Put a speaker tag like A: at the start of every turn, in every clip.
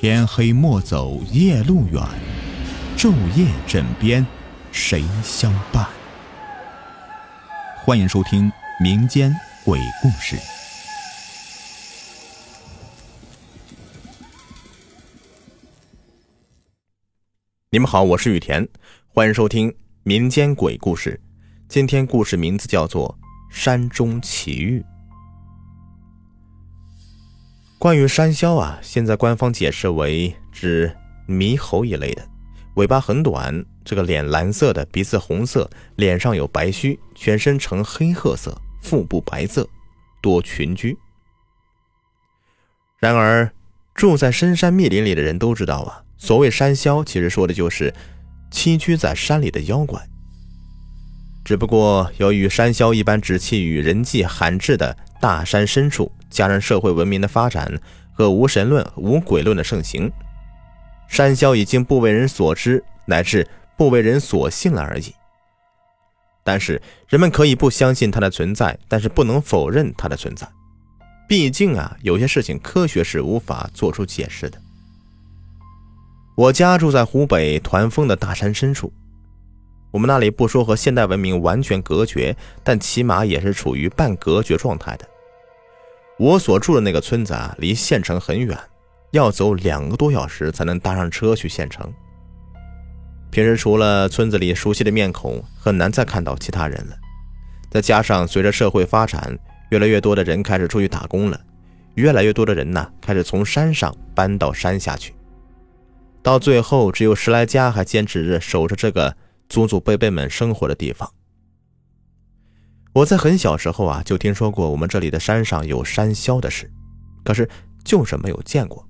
A: 天黑莫走夜路远，昼夜枕边谁相伴？欢迎收听民间鬼故事。
B: 你们好，我是雨田，欢迎收听民间鬼故事。今天故事名字叫做《山中奇遇》。关于山魈啊，现在官方解释为指猕猴一类的，尾巴很短，这个脸蓝色的，鼻子红色，脸上有白须，全身呈黑褐色，腹部白色，多群居。然而，住在深山密林里的人都知道啊。所谓山魈，其实说的就是栖居在山里的妖怪。只不过，由于山魈一般只栖于人迹罕至的大山深处，加上社会文明的发展和无神论、无鬼论的盛行，山魈已经不为人所知，乃至不为人所信了而已。但是，人们可以不相信它的存在，但是不能否认它的存在。毕竟啊，有些事情科学是无法做出解释的。我家住在湖北团风的大山深处，我们那里不说和现代文明完全隔绝，但起码也是处于半隔绝状态的。我所住的那个村子啊，离县城很远，要走两个多小时才能搭上车去县城。平时除了村子里熟悉的面孔，很难再看到其他人了。再加上随着社会发展，越来越多的人开始出去打工了，越来越多的人呢，开始从山上搬到山下去。到最后，只有十来家还坚持着守着这个祖祖辈辈们生活的地方。我在很小时候啊，就听说过我们这里的山上有山魈的事，可是就是没有见过。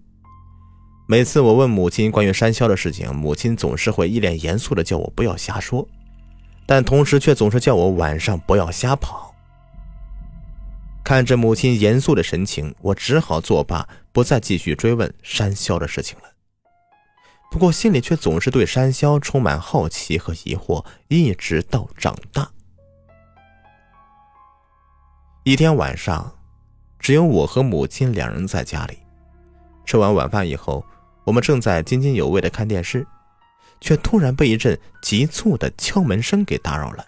B: 每次我问母亲关于山魈的事情，母亲总是会一脸严肃的叫我不要瞎说，但同时却总是叫我晚上不要瞎跑。看着母亲严肃的神情，我只好作罢，不再继续追问山魈的事情了。不过心里却总是对山魈充满好奇和疑惑，一直到长大。一天晚上，只有我和母亲两人在家里。吃完晚饭以后，我们正在津津有味的看电视，却突然被一阵急促的敲门声给打扰了。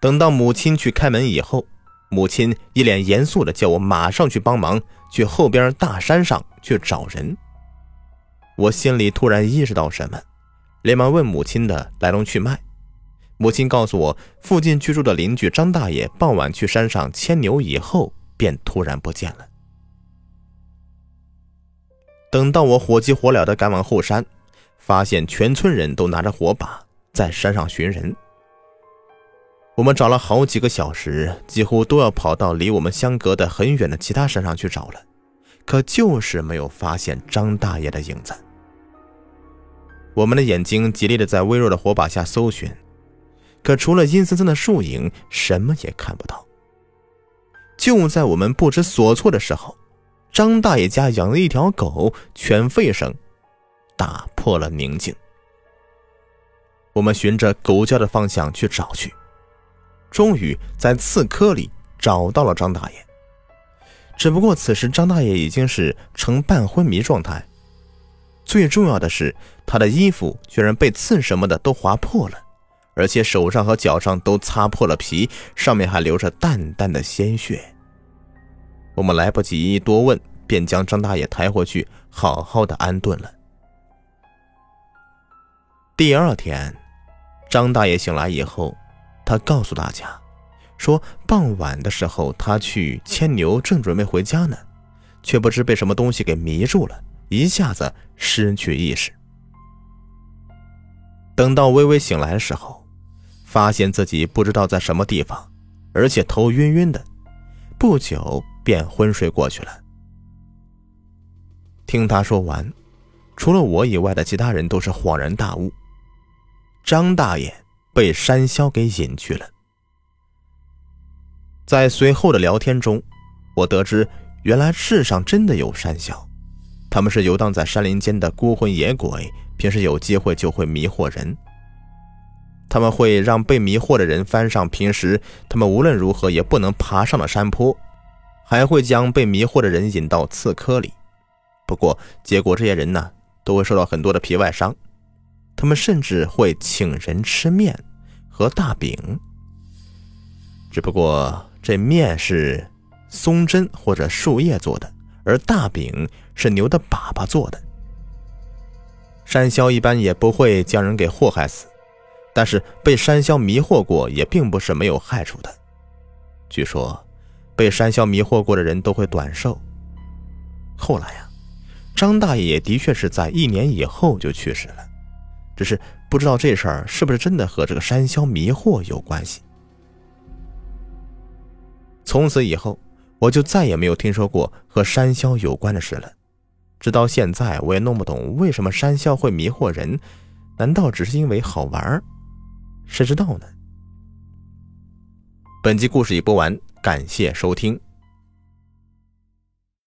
B: 等到母亲去开门以后，母亲一脸严肃的叫我马上去帮忙，去后边大山上去找人。我心里突然意识到什么，连忙问母亲的来龙去脉。母亲告诉我，附近居住的邻居张大爷傍晚去山上牵牛以后，便突然不见了。等到我火急火燎地赶往后山，发现全村人都拿着火把在山上寻人。我们找了好几个小时，几乎都要跑到离我们相隔的很远的其他山上去找了，可就是没有发现张大爷的影子。我们的眼睛极力的在微弱的火把下搜寻，可除了阴森森的树影，什么也看不到。就在我们不知所措的时候，张大爷家养的一条狗犬吠声打破了宁静。我们循着狗叫的方向去找去，终于在刺棵里找到了张大爷。只不过此时张大爷已经是呈半昏迷状态。最重要的是，他的衣服居然被刺什么的都划破了，而且手上和脚上都擦破了皮，上面还流着淡淡的鲜血。我们来不及多问，便将张大爷抬回去，好好的安顿了。第二天，张大爷醒来以后，他告诉大家，说傍晚的时候他去牵牛，正准备回家呢，却不知被什么东西给迷住了。一下子失去意识。等到微微醒来的时候，发现自己不知道在什么地方，而且头晕晕的，不久便昏睡过去了。听他说完，除了我以外的其他人都是恍然大悟：张大爷被山魈给引去了。在随后的聊天中，我得知原来世上真的有山魈。他们是游荡在山林间的孤魂野鬼，平时有机会就会迷惑人。他们会让被迷惑的人翻上平时他们无论如何也不能爬上的山坡，还会将被迷惑的人引到刺客里，不过结果这些人呢，都会受到很多的皮外伤，他们甚至会请人吃面和大饼。只不过这面是松针或者树叶做的，而大饼是牛的粑粑做的。山魈一般也不会将人给祸害死，但是被山魈迷惑过也并不是没有害处的。据说，被山魈迷惑过的人都会短寿。后来呀，张大爷也的确是在一年以后就去世了，只是不知道这事儿是不是真的和这个山魈迷惑有关系。从此以后，我就再也没有听说过和山魈有关的事了。直到现在，我也弄不懂为什么山魈会迷惑人，难道只是因为好玩儿？谁知道呢？本集故事已播完，感谢收听。